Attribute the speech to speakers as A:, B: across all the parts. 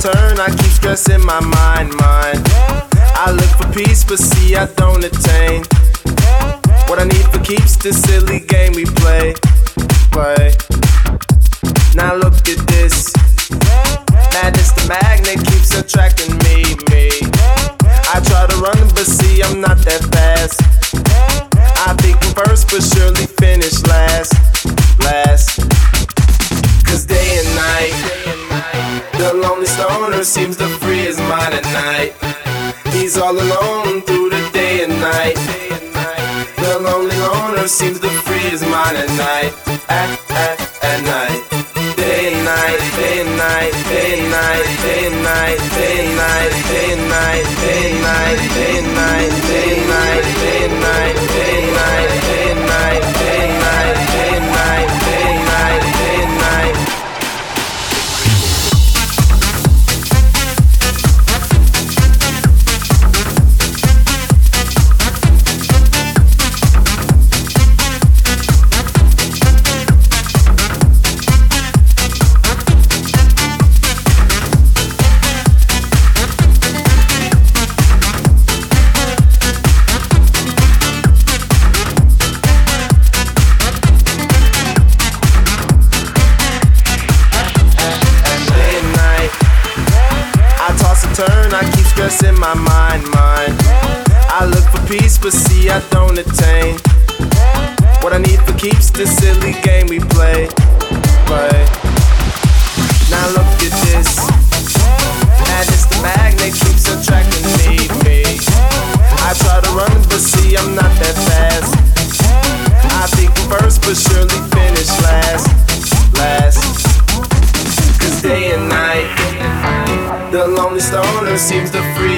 A: turn, I keep stressing my mind, mind. I look for peace, but see, I don't attain. What I need for keeps this silly game we play. To free his mind at night. He's all alone through the day and night. The lonely loner seems to free his mind at night, at, at, at night. Day and night, day and night, day and night, day and night, day and night, day and night, day and night, day and night, day and night, day I keep stressing my mind, mind. I look for peace, but see, I don't attain. What I need for keeps this silly game we play, play. Now look at this. Madness, the magnet keeps attracting me, me. I try to run, but see, I'm not that fast. I think first, but surely finish last, last. Cause day and night, the lonely stoner seems to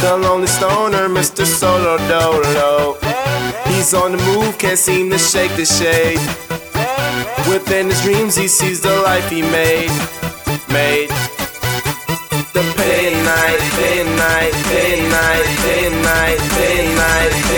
A: The lonely stoner, Mr. Solo Dolo. He's on the move, can't seem to shake the shade. Within his dreams, he sees the life he made. Made. The day and night, day and night, day and night, day and night, day and night. Day night.